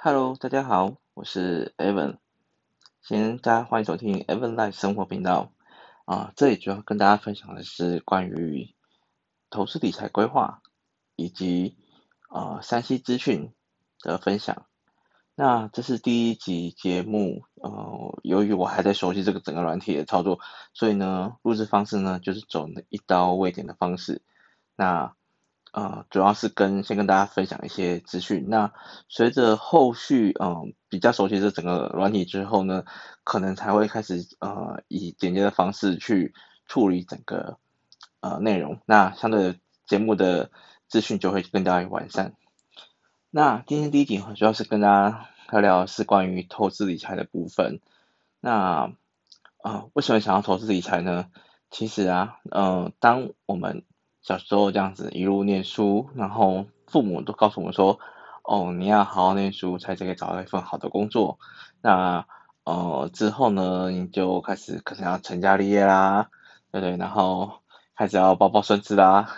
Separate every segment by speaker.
Speaker 1: Hello，大家好，我是 Evan，先大家欢迎收听 Evan Life 生活频道啊，这里主要跟大家分享的是关于投资理财规划以及呃 3C 资讯的分享。那这是第一集节目，呃，由于我还在熟悉这个整个软体的操作，所以呢，录制方式呢就是走一刀未剪的方式。那呃，主要是跟先跟大家分享一些资讯。那随着后续嗯、比较熟悉这整个软体之后呢，可能才会开始呃以简洁的方式去处理整个呃内容。那相对的节目的资讯就会更加完善。那今天第一集主要是跟大家聊聊是关于投资理财的部分。那啊、为什么想要投资理财呢？其实啊，嗯、当我们小时候这样子一路念书，然后父母都告诉我们说，哦，你要好好念书，才可以找到一份好的工作。那呃之后呢，你就开始可能要成家立业啦，对不对？然后开始要抱抱孙子啦。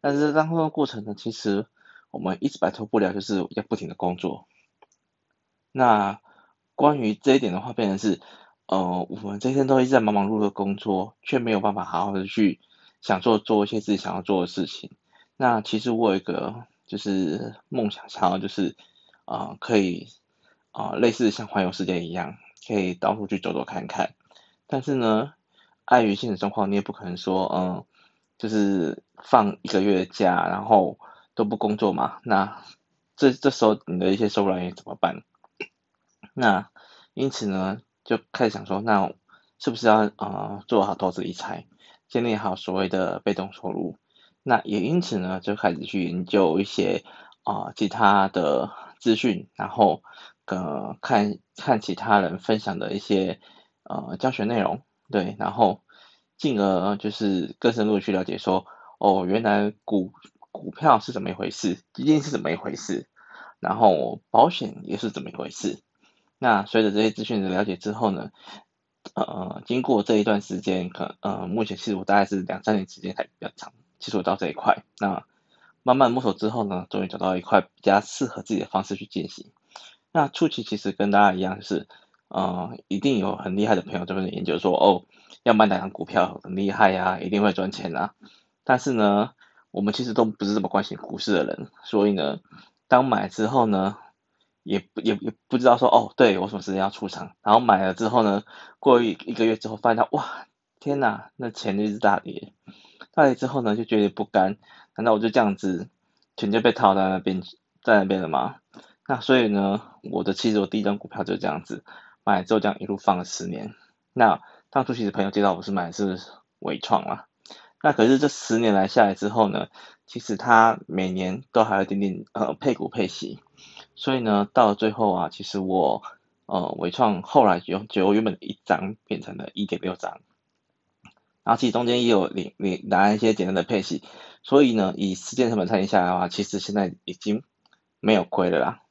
Speaker 1: 但是当中的过程呢，其实我们一直摆脱不了，就是要不停的工作。那关于这一点的话，变成是，呃，我们这一天都一直在忙忙碌碌的工作，却没有办法好好的去。想做做一些自己想要做的事情。那其实我有一个就是梦想，想要就是啊、可以啊、类似像环游世界一样，可以到处去走走看看。但是呢，碍于现实状况，你也不可能说，嗯、就是放一个月的假，然后都不工作嘛。那这这时候你的一些收入来源怎么办？那因此呢，就开始想说，那是不是要啊、做好投资理财？建立好所谓的被动收入，那也因此呢，就开始去研究一些啊、其他的资讯，然后呃看看其他人分享的一些呃教学内容，对，然后进而就是更深入去了解说，哦，原来股股票是怎么一回事，基金是怎么一回事，然后保险也是怎么一回事。那随着这些资讯的了解之后呢，呃，经过这一段时间，可呃，目前其实我大概是两三年时间还比较长，接触到这一块。那慢慢摸索之后呢，终于找到一块比较适合自己的方式去进行。那初期其实跟大家一样，就是呃，一定有很厉害的朋友这边研究说，哦，要买哪张股票很厉害呀，一定会赚钱啊。但是呢，我们其实都不是这么关心股市的人，所以呢，当买之后呢，也不也也不知道说哦，对我什么时间要出场，然后买了之后呢，过一一个月之后发现到哇，天哪，那钱就一直大跌，大跌之后呢，就觉得不甘，难道我就这样子钱就被套在那边在那边了吗？那所以呢，我的其实我第一张股票就这样子买了之后这样一路放了十年。那当初其实朋友介绍我是买的是纬创嘛，那可是这十年来下来之后呢，其实它每年都还有点点呃配股配息。所以呢，到了最后啊，其实我呃伟创后来就就原本的一张变成了一点六张，然后其实中间也有领领拿一些简单的配息，所以呢，以时间成本算下来的话，其实现在已经没有亏了啦。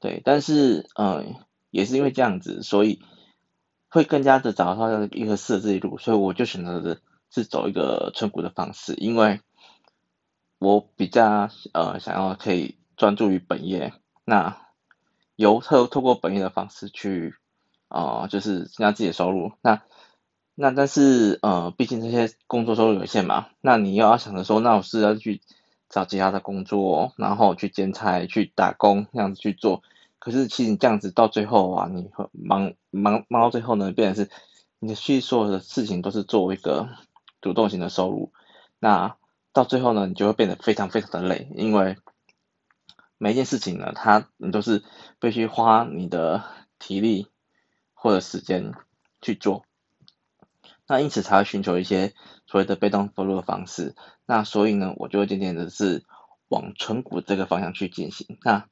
Speaker 1: 对，但是呃也是因为这样子，所以会更加的找到一个适合自己路，所以我就选择的是走一个存股的方式，因为我比较呃想要可以专注于本业。那由透透过本业的方式去，啊、就是增加自己的收入。那那但是呃，毕竟这些工作收入有限嘛。那你又要想着说，那我是要去找其他的工作，然后去兼差、去打工这样子去做。可是其实你这样子到最后啊，你忙忙忙到最后呢，变成是你去所有的事情都是作为一个主动型的收入。那到最后呢，你就会变得非常非常的累，因为。每一件事情呢，它你都是必须花你的体力或者时间去做，那因此才会寻求一些所谓的被动收入的方式。那所以呢，我就会渐渐的是往存股这个方向去进行。那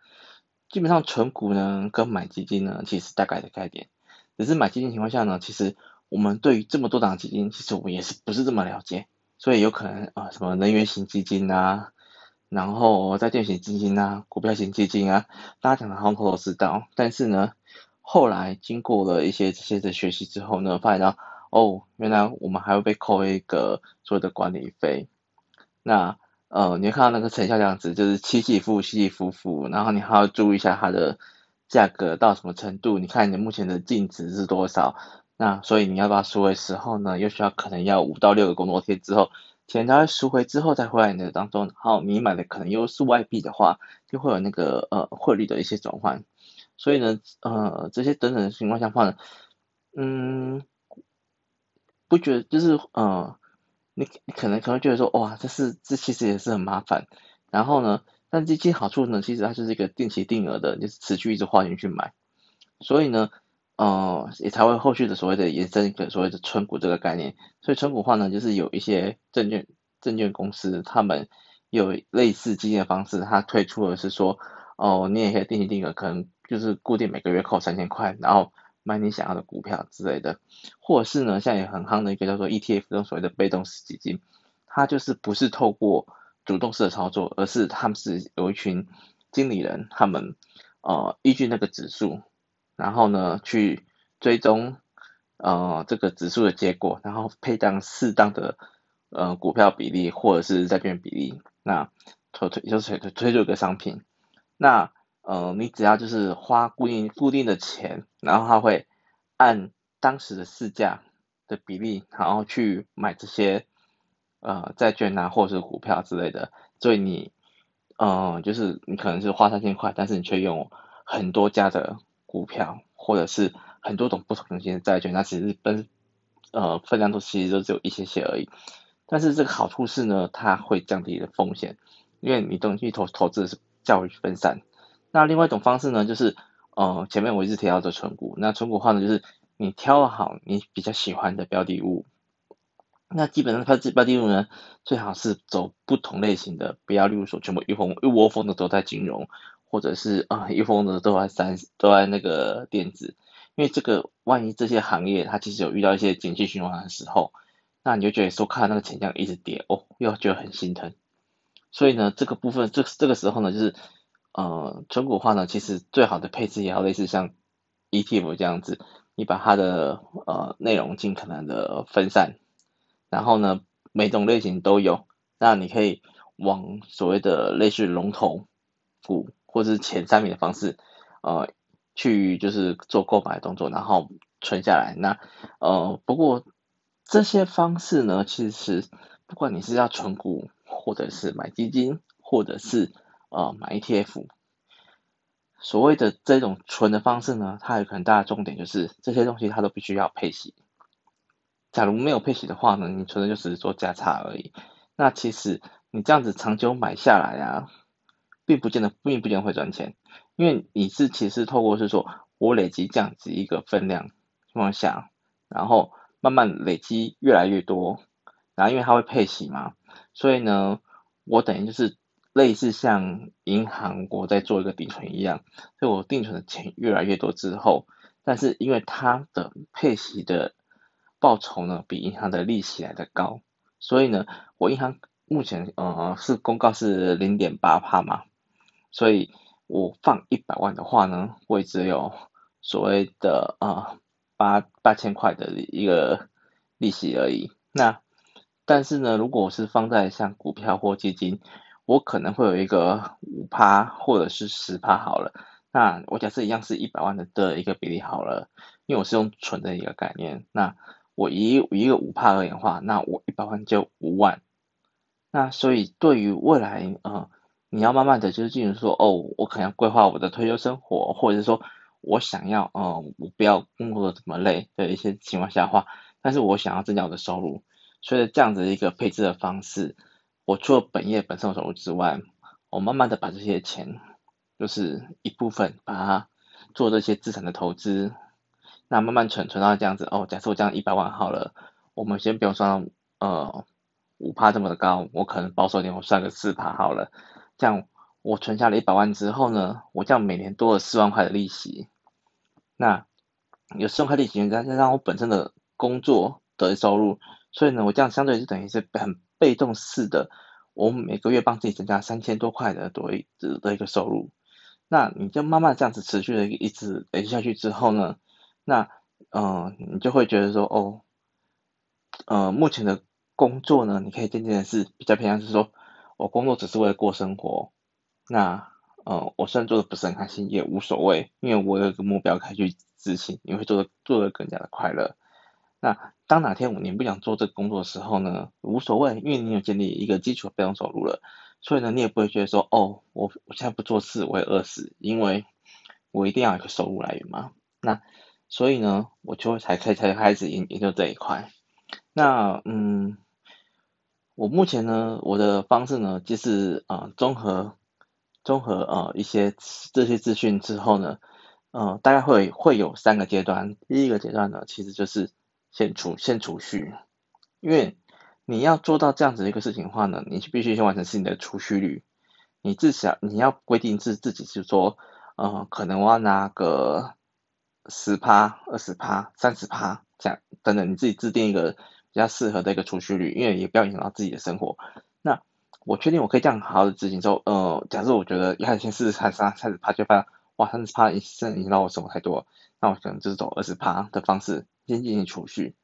Speaker 1: 基本上存股呢，跟买基金呢，其实大概的概念，只是买基金情况下呢，其实我们对于这么多档基金，其实我们也是不是这么了解，所以有可能啊，什么能源型基金啊。然后在电型基金啊，股票型基金啊，大家讲的好像头头是道，但是呢，后来经过了一些这些的学习之后呢，发现到哦，原来我们还会被扣一个所谓的管理费。那呃，你会看到那个成效这样子，就是起起伏起起伏伏，然后你还要注意一下它的价格到什么程度，你看你目前的净值是多少，那所以你要把它赎回时候呢，又需要可能要五到六个工作天之后，钱它赎回之后再回来你的当中，然后，你买的可能又是外币的话，就会有那个呃汇率的一些转换，所以呢，呃这些等等的情况下话呢，嗯，不觉得就是呃，你你可能可能觉得说哇，这是这其实也是很麻烦，然后呢。但这些好处呢，其实它就是一个定期定额的，就是持续一直花钱去买，所以呢，呃，也才会后续的所谓的延伸一个所谓的村股这个概念。所以村股化呢，就是有一些证券证券公司，他们有类似基金的方式，它推出的是说，哦，你也可以定期定额，可能就是固定每个月扣三千块，然后买你想要的股票之类的，或者是呢，像也很夯的一个叫做 ETF 这种所谓的被动式基金，它就是不是透过主动式的操作，而是他们是有一群经理人，他们呃依据那个指数，然后呢去追踪呃这个指数的结果，然后配当适当的呃股票比例或者是债券比例，那推推就是推推出一个商品，那呃你只要就是花固定固定的钱，然后它会按当时的市价的比例，然后去买这些。呃，债券啊，或者是股票之类的，所以你，嗯、就是你可能是花三千块，但是你却用很多家的股票，或者是很多种不同型的债券，那其实分，呃，分量都其实都只有一些些而已。但是这个好处是呢，它会降低你的风险，因为你东西投投资是较为分散。那另外一种方式呢，就是，呃，前面我一直提到的存股，那存股的话呢，就是你挑好你比较喜欢的标的物。那基本上它这标的物呢，最好是走不同类型的，不要例如说全部一窝一窝蜂的都在金融，或者是啊一窝蜂的都在三都在那个电子，因为这个万一这些行业它其实有遇到一些景气循环的时候，那你就觉得说看那个钱这样一直跌哦，又觉得很心疼。所以呢，这个部分这这个时候呢，就是呃存股化呢，其实最好的配置也要类似像 ETF 这样子，你把它的呃内容尽可能的分散。然后呢，每种类型都有，那你可以往所谓的类似龙头股或者是前三名的方式，呃，去就是做购买的动作，然后存下来。那呃，不过这些方式呢，其实不管你是要存股，或者是买基金，或者是呃买 ETF，所谓的这种存的方式呢，它有很大的重点就是这些东西它都必须要配息。假如没有配息的话呢，你存的就是做价差而已。那其实你这样子长久买下来啊，并不见得，并不见得会赚钱，因为你是其实透过是说我累积这样子一个分量情况下，然后慢慢累积越来越多，然后因为它会配息嘛，所以呢，我等于就是类似像银行我在做一个定存一样，所以我定存的钱越来越多之后，但是因为它的配息的报酬呢，比银行的利息来的高，所以呢，我银行目前呃是公告是零点八帕嘛，所以我放一百万的话呢，我也只有所谓的呃八八千块的一个利息而已。那但是呢，如果我是放在像股票或基金，我可能会有一个五趴或者是十趴好了。那我假设一样是一百万的的一个比例好了，因为我是用存的一个概念，那。我以一个五趴而言的话，那我一百万就五万。那所以对于未来，呃，你要慢慢的就是进行说，哦，我可能要规划我的退休生活，或者是说我想要，呃，我不要工作这么累的一些情况下的话，但是我想要增加我的收入，所以这样子一个配置的方式，我除了本业本身的收入之外，我慢慢的把这些钱，就是一部分把它做这些资产的投资。那慢慢存存到这样子哦，假设我这样一百万好了，我们先不用算呃五趴这么的高，我可能保守点，我算个四趴好了。这样我存下了一百万之后呢，我这样每年多了四万块的利息。那有四万块利息，再加上我本身的工作的收入，所以呢，我这样相对就等于是很被动式的，我每个月帮自己增加三千多块的多一的一个收入。那你就慢慢这样子持续的一直累积下去之后呢，那，嗯、你就会觉得说，哦，呃，目前的工作呢，你可以渐渐的是比较偏向是说，我工作只是为了过生活，那，呃，我虽然做的不是很开心，也无所谓，因为我有一个目标可以去执行，你会做的做的更加的快乐。那当哪天你不想做这个工作的时候呢，无所谓，因为你有建立一个基础的被动收入了，所以呢，你也不会觉得说，哦，我我现在不做事我会饿死，因为我一定要有个收入来源嘛。那所以呢，我就才开才开始研研究这一块。那嗯。我目前呢，我的方式呢，就是啊，综合综合呃一些这些资讯之后呢，呃，大概会会有三个阶段。第一个阶段呢，其实就是先储先储蓄，因为你要做到这样子一个事情的话呢，你必须先完成是你的储蓄率。你至少你要规定自自己是说，呃，可能我要拿个十趴、二十趴、三十趴这样等等，你自己制定一个。比较适合的一个储蓄率，因为也不要影响到自己的生活。那我确定我可以这样好好的执行之后，呃，假设我觉得一开始先试试看三三十趴，就发现哇三十趴影响影响到我生活太多，那我可能就是走二十趴的方式先进行储蓄。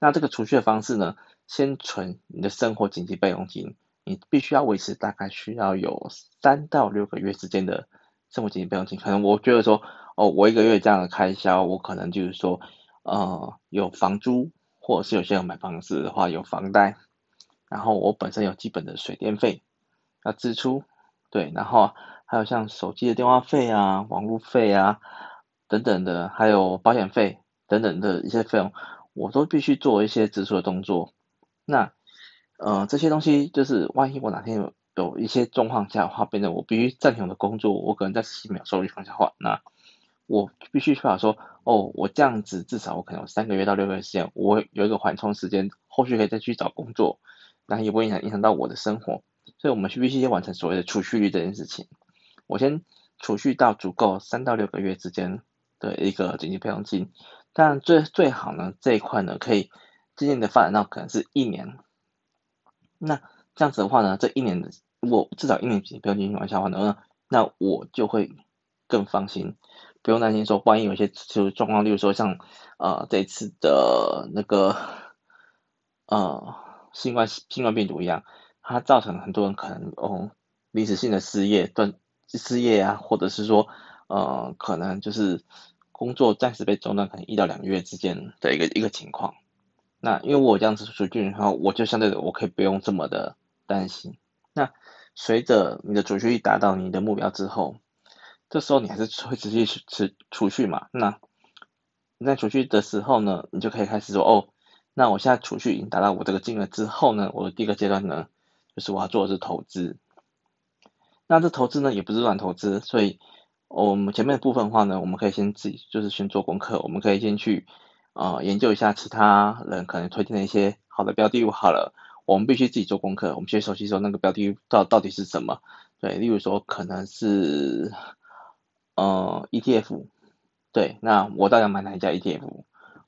Speaker 1: 那这个储蓄的方式呢，先存你的生活紧急备用金，你必须要维持大概需要有三到六个月之间的生活紧急备用金。可能我觉得说，哦，我一个月这样的开销，我可能就是说，呃，有房租。或者是有些人买房子的话有房贷，然后我本身有基本的水电费要支出，对，然后还有像手机的电话费啊、网络费啊等等的，还有保险费等等的一些费用，我都必须做一些支出的动作。那呃这些东西就是万一我哪天有有一些状况下的话，变成我必须暂停我的工作，我可能在十几秒收入放下话，那。我必须确保说，哦，我这样子至少我可能有三个月到六个月时间，我有一个缓冲时间，后续可以再去找工作，然后也不会影响影响到我的生活，所以我们必须先完成所谓的储蓄率这件事情。我先储蓄到足够三到六个月之间的一个紧急备用金，当然最最好呢这一块呢可以渐渐的发展到可能是一年。那这样子的话呢，这一年的如果至少一年紧急备用金情况下的话呢，那我就会更放心。不用担心说，万一有些就是状况，例如说像呃这次的那个呃新冠新冠病毒一样，它造成很多人可能哦临时性的失业断失业啊，或者是说呃可能就是工作暂时被中断，可能一到两个月之间的一个一个情况。那因为我这样子储蓄，然后我就相对的我可以不用这么的担心。那随着你的储蓄率达到你的目标之后。这时候你还是会持续去持储蓄嘛？那你在储蓄的时候呢，你就可以开始说哦，那我现在储蓄已经达到我这个金额之后呢，我的第一个阶段呢，就是我要做的是投资。那这投资呢，也不是乱投资，所以我们前面的部分的话呢，我们可以先自己就是先做功课，我们可以先去呃研究一下其他人可能推荐的一些好的标的物。好了，我们必须自己做功课，我们先熟悉说那个标的物到到底是什么。对，例如说可能是。呃，ETF，对，那我到底要买哪一家 ETF，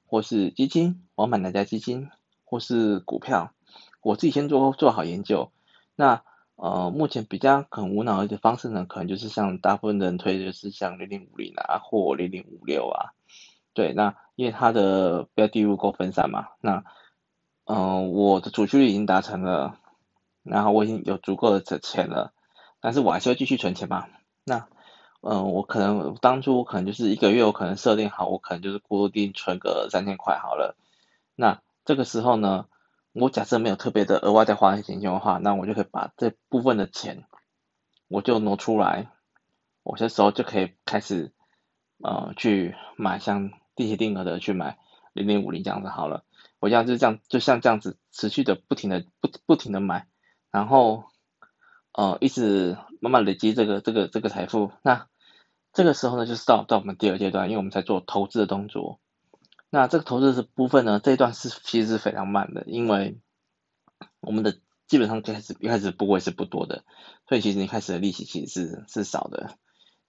Speaker 1: 或是基金，我要买哪家基金，或是股票，我自己先做做好研究。那呃，目前比较很无脑的方式呢，可能就是像大部分人推的就是像零零五零啊，或零零五六啊，对，那因为它的标的物够分散嘛，那嗯、我的储蓄率已经达成了，然后我已经有足够的钱了，但是我还是要继续存钱嘛，那。嗯，我可能当初我可能就是一个月，我可能设定好，我可能就是固定存个三千块好了。那这个时候呢，我假设没有特别的额外再花一些钱的话，那我就可以把这部分的钱，我就挪出来，我这时候就可以开始，呃，去买像定期定额的去买零零五零这样子好了。我这样就这样，就像这样子持续的不停的不不停的买，然后。呃，一直慢慢累积这个这个这个财富，那这个时候呢，就是到到我们第二阶段，因为我们在做投资的动作。那这个投资的部分呢，这一段是其实是非常慢的，因为我们的基本上开始一开始不会是不多的，所以其实你开始的利息其实是是少的。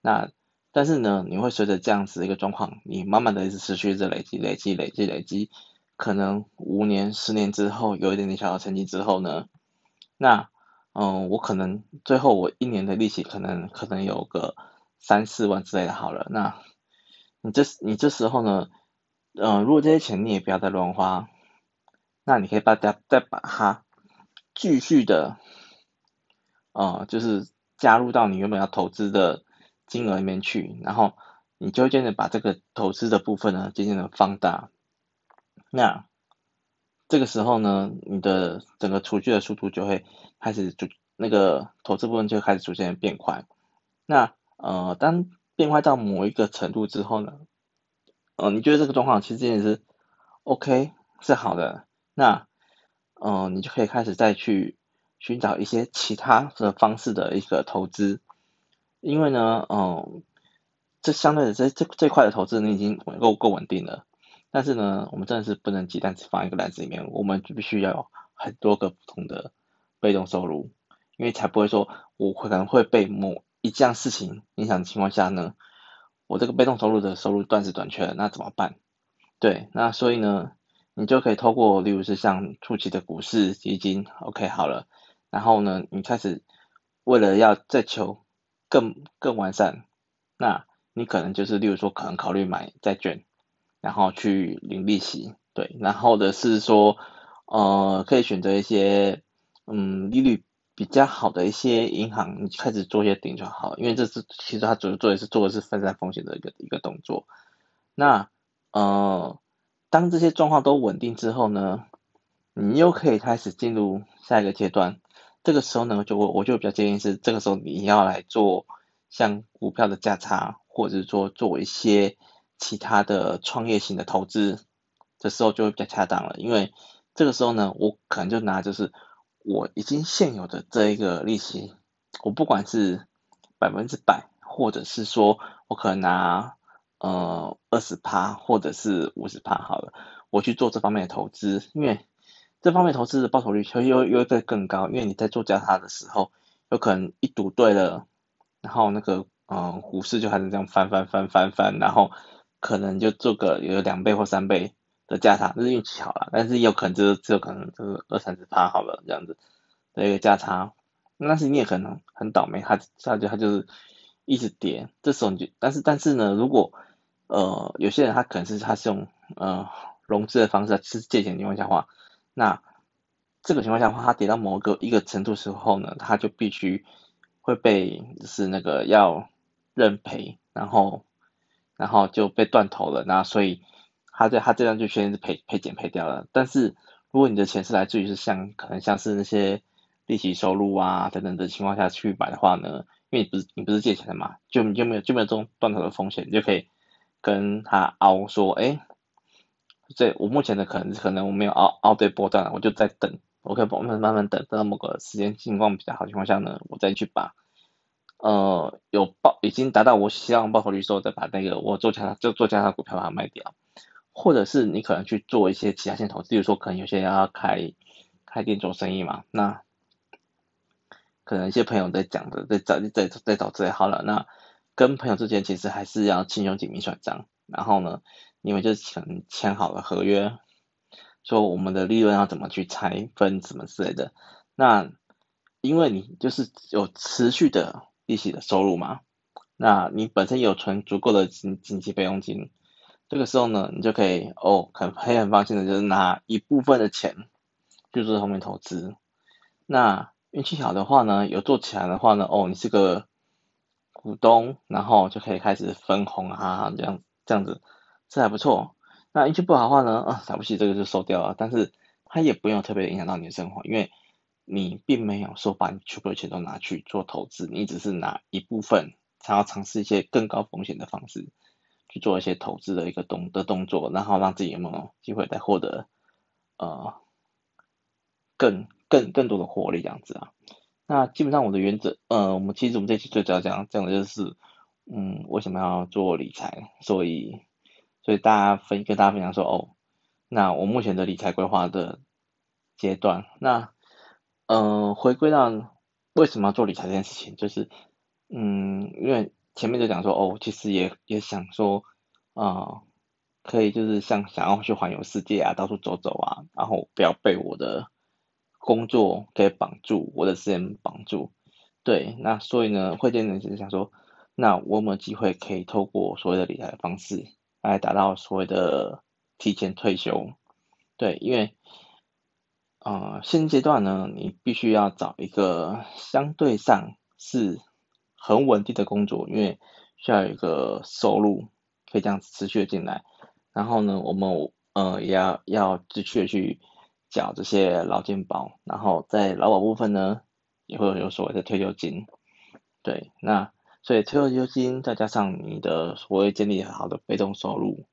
Speaker 1: 那但是呢，你会随着这样子一个状况，你慢慢的一直持续着累积累积累积累积，可能五年十年之后有一点点小小成绩之后呢，那。嗯，我可能最后我一年的利息可能可能有个三四万之类的，好了，那你这你这时候呢，嗯，如果这些钱你也不要再乱花，那你可以把它再把它继续的，呃、就是加入到你原本要投资的金额里面去，然后你就渐渐把这个投资的部分呢，渐渐的放大。那这个时候呢，你的整个储蓄的速度就会开始就那个投资部分就开始逐渐变快。那呃，当变快到某一个程度之后呢，呃，你觉得这个状况其实也是 OK 是好的，那呃，你就可以开始再去寻找一些其他的方式的一个投资，因为呢，嗯、这相对的这这这块的投资你已经够够稳定了。但是呢，我们真的是不能鸡蛋只放一个篮子里面，我们就必须要有很多个不同的被动收入，因为才不会说我可能会被某一件事情影响的情况下呢，我这个被动收入的收入断时短缺了，那怎么办？对，那所以呢，你就可以透过，例如是像初期的股市基金，OK 好了，然后呢，你开始为了要再求更更完善，那你可能就是例如说可能考虑买债券。然后去领利息，对，然后的是说，呃，可以选择一些，嗯，利率比较好的一些银行，你开始做一些定就好，因为这是其实它主要做的是做的是分散风险的一个一个动作。那，呃，当这些状况都稳定之后呢，你又可以开始进入下一个阶段。这个时候呢，就我我就比较建议是，这个时候你要来做像股票的价差，或者是说做一些。其他的创业型的投资，这时候就会比较恰当了，因为这个时候呢，我可能就拿就是我已经现有的这一个利息，我不管是百分之百，或者是说我可能拿呃二十趴，或者是五十趴好了，我去做这方面的投资，因为这方面投资的报酬率又又又会更高，因为你在做交叉的时候，有可能一赌对了，然后那个嗯、股市就还是这样翻翻翻翻翻，然后。可能就做个有两倍或三倍的价差，这是运气好了，但是也有可能就是只有可能就是二三十趴好了这样子的一个价差，但是你也可能很倒霉，它它就它就是一直跌，这时候你就但是但是呢，如果呃有些人他可能是他是用呃融资的方式是借钱的情况下的话，那这个情况下的话，它跌到某个一个程度时候呢，他就必须会被就是那个要认赔，然后。然后就被断头了，那所以他这他这样就先是赔赔减赔掉了。但是如果你的钱是来自于是像可能像是那些利息收入啊等等的情况下去买的话呢，因为你不是你不是借钱的嘛，就你就没有就没有这种断头的风险，你就可以跟他凹说，哎，这我目前的可能可能我没有凹凹对波段了，我就在等，我可以慢慢慢慢等，等到某个时间情况比较好的情况下呢，我再去把。呃，有报已经达到我希望报酬率之后，再把那个我做加就做加上股票把它卖掉，或者是你可能去做一些其他线投资，比如说可能有些人要开开店做生意嘛，那可能一些朋友在讲的，在找在在找资料好了，那跟朋友之间其实还是要亲兄弟明算账，然后呢，你们就签签好了合约，说我们的利润要怎么去拆分什么之类的，那因为你就是有持续的。利息的收入嘛，那你本身有存足够的经经济备用金，这个时候呢，你就可以哦，很可以很放心的，就是拿一部分的钱去做后面投资。那运气好的话呢，有做起来的话呢，哦，你是个股东，然后就可以开始分红啊，这样这样子，这还不错。那运气不好的话呢，啊，了不起，这个就收掉了，但是它也不用特别影响到你的生活，因为。你并没有说把你全部的钱都拿去做投资，你只是拿一部分，想要尝试一些更高风险的方式去做一些投资的一个动的动作，然后让自己有没有机会再获得呃更更更多的获利这样子啊。那基本上我的原则，呃，我们其实我们这期最主要讲讲的就是，嗯，为什么要做理财？所以所以大家分跟大家分享说，哦，那我目前的理财规划的阶段，那。嗯、回归到为什么要做理财这件事情，就是，嗯，因为前面就讲说，哦，其实也也想说，啊、可以就是像想要去环游世界啊，到处走走啊，然后不要被我的工作给绑住，我的时间绑住，对，那所以呢，会见人就是想说，那我有没有机会可以透过所谓的理财的方式来达到所谓的提前退休？对，因为。呃，现阶段呢，你必须要找一个相对上是很稳定的工作，因为需要有一个收入可以这样持续的进来。然后呢，我们呃也要要继续的去缴这些劳健保，然后在劳保部分呢，也会有所谓的退休金。对，那所以退休金再加上你的所谓建立好的被动收入，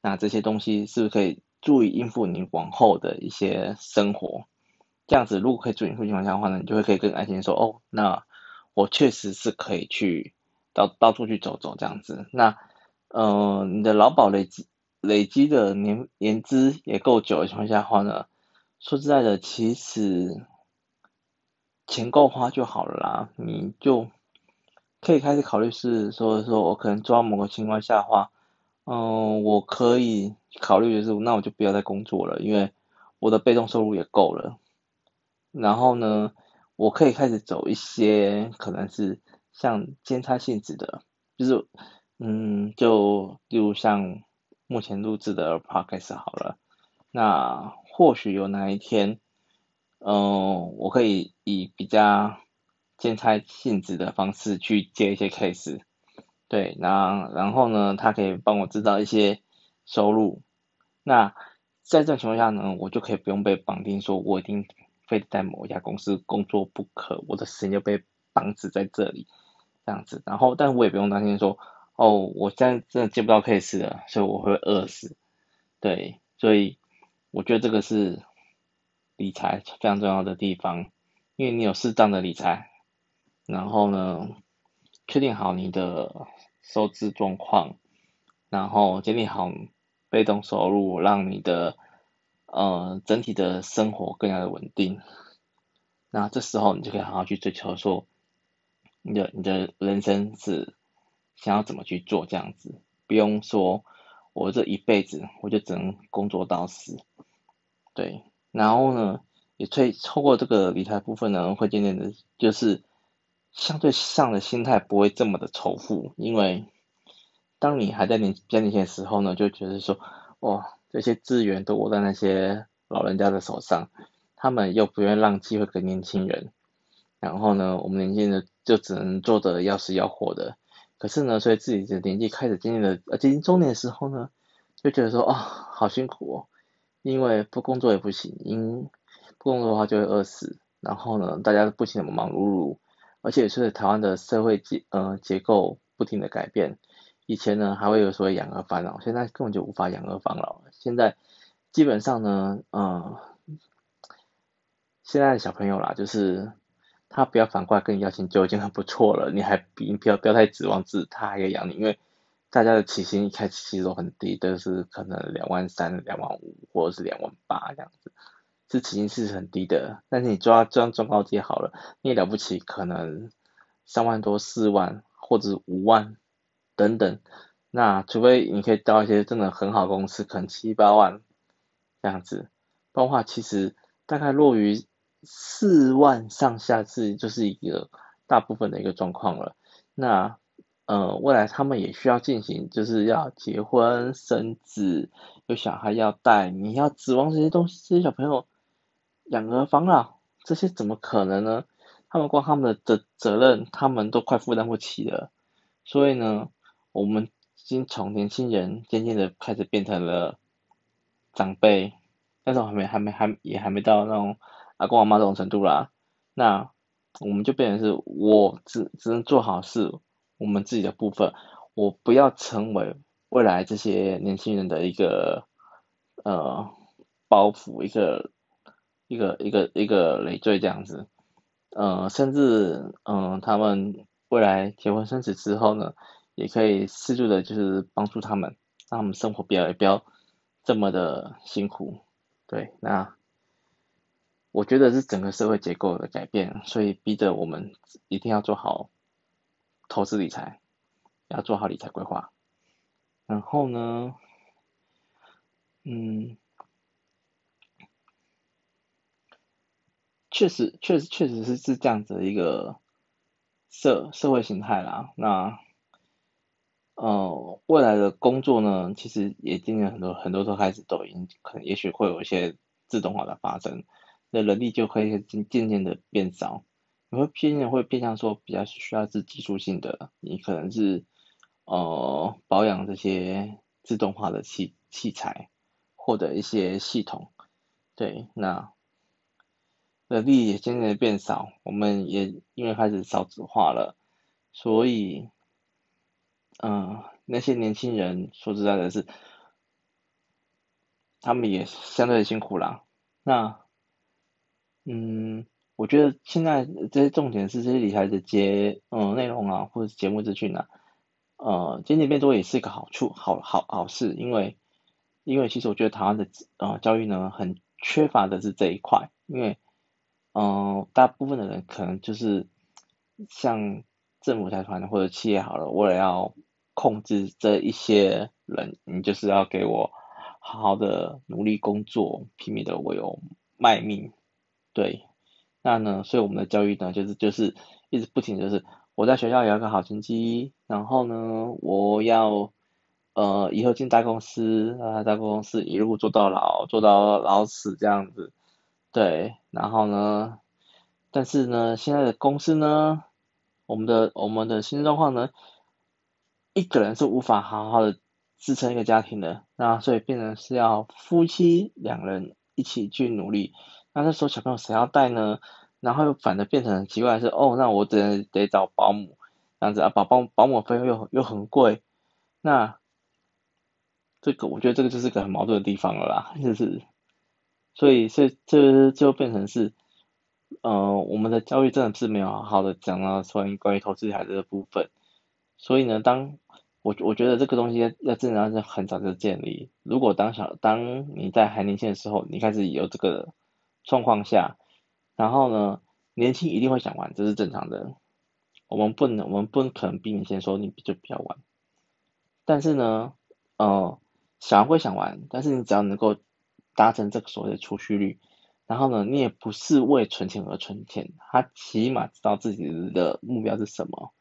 Speaker 1: 那这些东西是不是可以注意应付你往后的一些生活？这样子如果可以足以应付情况下的话呢，你就会可以更安心说，哦，那我确实是可以去到到处去走走这样子。那呃，你的劳保累积累积的年年资也够久的情况下的话呢，说实在的，其实钱够花就好了啦，你就。可以开始考虑是说说，我可能做到某个情况下的话，嗯，我可以考虑的是，那我就不要再工作了，因为我的被动收入也够了。然后呢，我可以开始走一些可能是像兼差性质的，就是嗯，就例如像目前录制的 podcast 好了，那或许有哪一天，嗯，我可以以比较。兼差性质的方式去接一些 case，对，那然后呢，他可以帮我制造一些收入。那在这种情况下呢，我就可以不用被绑定，说我一定非得在某一家公司工作不可，我的时间就被绑死在这里，这样子。然后，但我也不用担心说，哦，我现在真的接不到 case 了，所以我会饿死。对，所以我觉得这个是理财非常重要的地方，因为你有适当的理财。然后呢，确定好你的收支状况，然后建立好被动收入，让你的呃整体的生活更加的稳定。那这时候你就可以好好去追求说，你的你的人生是想要怎么去做这样子，不用说我这一辈子我就只能工作到死。对，然后呢，也最透过这个理财部分呢，会渐渐的，就是。相对上的心态不会这么的仇富，因为当你还在年比较年轻的时候呢，就觉得说，哇，这些资源都握在那些老人家的手上，他们又不愿意让机会给年轻人，然后呢，我们年轻人就只能做得要死要活的。可是呢，随着自己的年纪开始渐渐的呃接近中年的时候呢，就觉得说，啊、哦，好辛苦哦，因为不工作也不行，因不工作的话就会饿死，然后呢，大家都不停的忙忙碌碌。而且是台湾的社会结呃结构不停的改变，以前呢还会有所谓养儿防老，现在根本就无法养儿防老。现在基本上呢，嗯、现在的小朋友啦，就是他不要反过来跟你要钱就已经很不错了，你还比不要不要太指望自他还要养你，因为大家的起薪一开始其实都很低，都是可能两万三、两万五或者是两万八这样子。这起薪是很低的，但是你抓这样中高阶好了，你也了不起，可能三万多、四万或者五万等等。那除非你可以到一些真的很好的公司，可能七八万这样子，不然话其实大概落于四万上下是就是一个大部分的一个状况了。那呃，未来他们也需要进行，就是要结婚生子，有小孩要带，你要指望这些东西，这些小朋友。养儿防老，这些怎么可能呢？他们光他们的责任，他们都快负担不起了。所以呢，我们已经从年轻人渐渐的开始变成了长辈，但是我还没还没还也还没到那种阿公阿妈这种程度啦。那我们就变成是我只只能做好事我们自己的部分，我不要成为未来这些年轻人的一个呃包袱一个。一个一个一个累赘这样子，呃，甚至嗯、他们未来结婚生子之后呢，也可以适度的，就是帮助他们，让他们生活不要也不要这么的辛苦。对，那我觉得是整个社会结构的改变，所以逼着我们一定要做好投资理财，要做好理财规划。然后呢，嗯。确实，确实，确实是是这样子的一个社社会形态啦。那，呃，未来的工作呢，其实也今年很多很多都开始抖音可能也许会有一些自动化的发生，那人力就会渐渐的变少。你会偏向会偏向说比较需要是技术性的，你可能是呃保养这些自动化的器器材或者一些系统，对，那人力也渐渐的变少，我们也因为开始少子化了，所以嗯、那些年轻人说实在的是，他们也相对辛苦啦，那嗯。我觉得现在这些重点是这些理财的节嗯内容啊，或者节目资讯啊，呃，渐渐变多也是一个好处，好好好事，因为因为其实我觉得台湾的呃教育呢，很缺乏的是这一块，因为嗯、大部分的人可能就是像政府财团或者企业好了，为了要控制这一些人，你就是要给我好好的努力工作，拼命的为我卖命，对。那呢，所以我们的教育呢，就是就是一直不停，就是我在学校也要个好成绩，然后呢，我要呃以后进大公司啊，大公司一路做到老，做到老死这样子，对，然后呢，但是呢，现在的公司呢，我们的我们的新状况呢，一个人是无法好好的支撑一个家庭的，那所以变成是要夫妻两人一起去努力。那那时候小朋友谁要带呢？然后又反而变成很奇怪是，哦，那我只能得找保姆，这样子啊，保保保姆费用又又很贵，那这个我觉得这个就是个很矛盾的地方了啦，就是，所以所以这就变成是，呃，我们的教育真的是没有好好的讲到关于关于投资孩子的部分，所以呢，当我我觉得这个东西要真的要很早就建立，如果当小当你在还年轻的时候，你开始有这个。状况下，然后呢，年轻一定会想玩，这是正常的。我们不能，我们不可能避免先说你就不要玩。但是呢，呃，想会想玩，但是你只要能够达成这个所谓的储蓄率，然后呢，你也不是为存钱而存钱，他起码知道自己的目标是什么，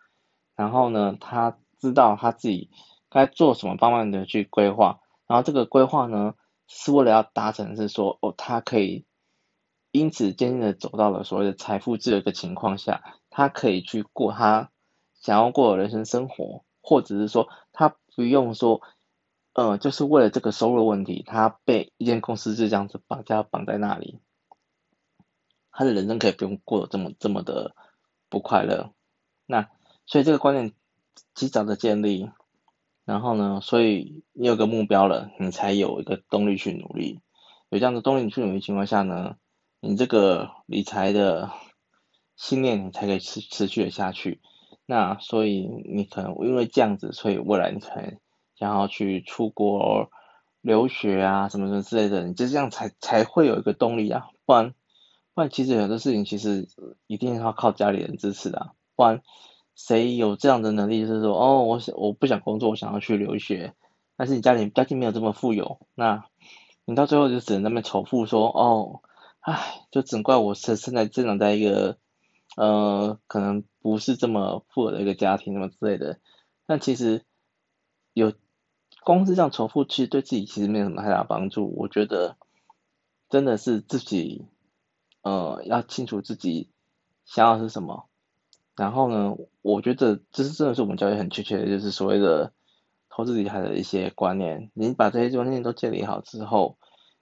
Speaker 1: 然后呢，他知道他自己该做什么方面的去规划，然后这个规划呢，是为了要达成是说，哦，他可以。因此，渐渐的走到了所谓的财富自由的情况下，他可以去过他想要过的人生生活，或者是说，他不用说，呃，就是为了这个收入问题，他被一间公司就这样子绑架绑在那里，他的人生可以不用过得这么这么的不快乐。那所以这个观念及早的建立，然后呢，所以你有个目标了，你才有一个动力去努力。有这样的动力去努力情况下呢，你这个理财的信念，你才可以持持续的下去。那所以你可能因为这样子，所以未来你可能想要去出国留学啊，什么什么之类的，你就这样才才会有一个动力啊。不然不然，其实有的事情其实一定要靠家里人支持的。不然谁有这样的能力，就是说哦，我想我不想工作，我想要去留学，但是你家里家境没有这么富有，那你到最后就只能那么仇富说哦。唉，就只能怪我生生在生长在一个，呃，可能不是这么富有的一个家庭什么之类的。但其实有光是这样仇富，其实对自己其实没有什么太大帮助。我觉得真的是自己，呃，要清楚自己想要是什么。然后呢，我觉得这是真的是我们教育很确切的，就是所谓的投资理财的一些观念。你把这些观念都建立好之后。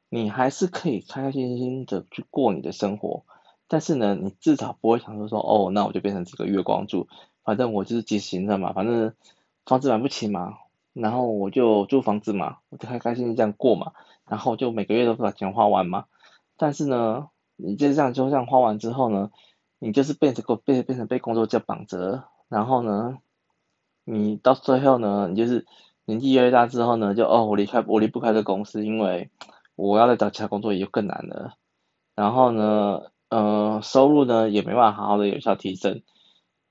Speaker 1: 你还是可以开开心心的去过你的生活，但是呢，你至少不会想说说哦，那我就变成这个月光族，反正我就是即行乐嘛，反正房子买不起嘛，然后我就租房子嘛，我就开开心心这样过嘛，然后就每个月都把钱花完嘛。但是呢，你就这样就这样花完之后呢，你就是变成个变变成被工作这绑着，然后呢，你到最后呢，你就是年纪越来越大之后呢，就哦，我离开我离不开这公司，因为。我要再找其他工作也就更难了，然后呢，呃，收入呢也没办法好好的有效提升。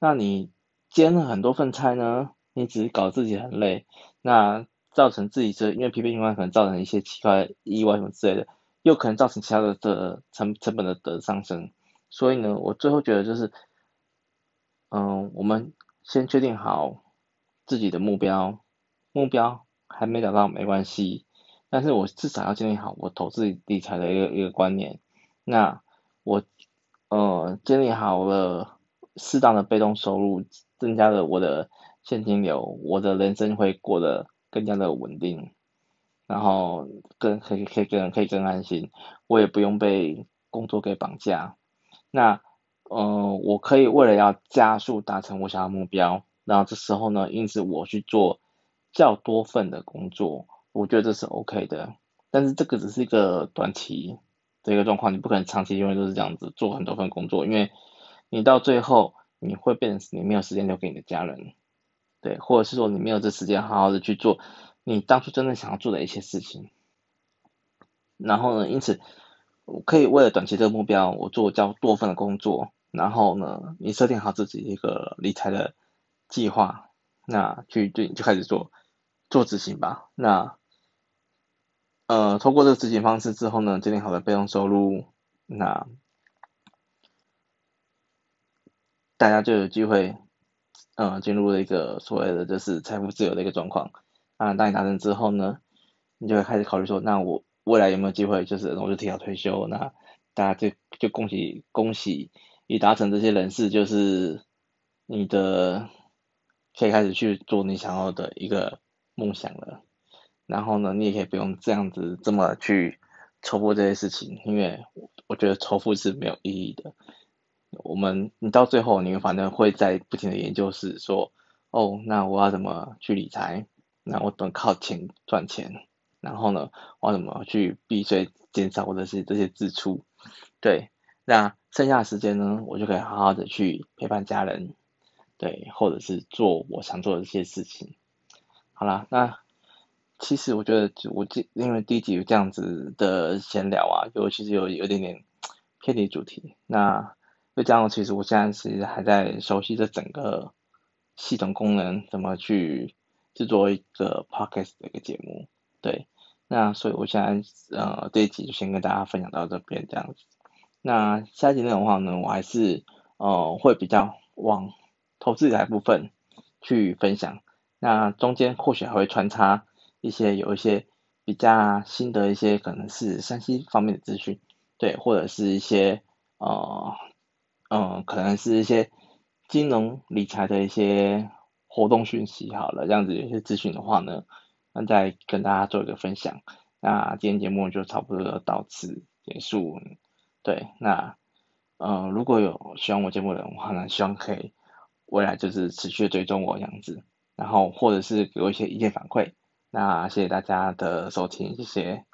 Speaker 1: 那你兼了很多份差呢，你只是搞自己很累，那造成自己这因为疲惫情况可能造成一些奇怪意外什么之类的，又可能造成其他的的成成本的的上升。所以呢，我最后觉得就是，嗯、我们先确定好自己的目标，目标还没达到没关系。但是我至少要建立好我投资理财的一个一个观念，那我呃建立好了适当的被动收入，增加了我的现金流，我的人生会过得更加的稳定，然后更可以可以更可以更安心，我也不用被工作给绑架。那嗯、我可以为了要加速达成我想要目标，然后这时候呢，因此我去做较多份的工作，我觉得这是 OK 的。但是这个只是一个短期的一个状况，你不可能长期永远都是这样子做很多份工作，因为你到最后你会变成你没有时间留给你的家人，对，或者是说你没有这时间好好的去做你当初真正想要做的一些事情。然后呢，因此我可以为了短期这个目标，我做较多份的工作。然后呢，你设定好自己一个理财的计划，那去对就开始做做执行吧。那呃，通过这个执行方式之后呢，建立好的被动收入，那大家就有机会呃进入了一个所谓的就是财富自由的一个状况。那当你达成之后呢，你就会开始考虑说，那我未来有没有机会，就是我就提早退休？那大家就就恭喜恭喜。已达成这些人士，就是你的可以开始去做你想要的一个梦想了。然后呢，你也可以不用这样子这么去重复这些事情，因为我觉得重复是没有意义的。我们你到最后，你反正会在不停的研究是说，哦，那我要怎么去理财？那我等靠钱赚钱。然后呢，我怎么去避税，减少或者是这些支出？对。那剩下的时间呢，我就可以好好的去陪伴家人，对，或者是做我想做的一些事情。好啦，那其实我觉得我这因为第一集有这样子的闲聊啊，就其实有有点点偏离主题。那就这样，其实我现在其实还在熟悉这整个系统功能，怎么去制作一个 podcast 的一个节目。对，那所以我现在呃这一集就先跟大家分享到这边这样子。那下一集内容的话呢，我还是呃会比较往投资理财部分去分享。那中间或许还会穿插一些有一些比较新的一些可能是山西方面的资讯，对，或者是一些呃嗯、呃、可能是一些金融理财的一些活动讯息。好了，这样子有些资讯的话呢，那再跟大家做一个分享。那今天节目就差不多到此结束。对，那，呃，如果有喜欢我节目的人的话呢，希望可以未来就是持续追踪我这样子，然后或者是给我一些意见反馈。那谢谢大家的收听，谢谢。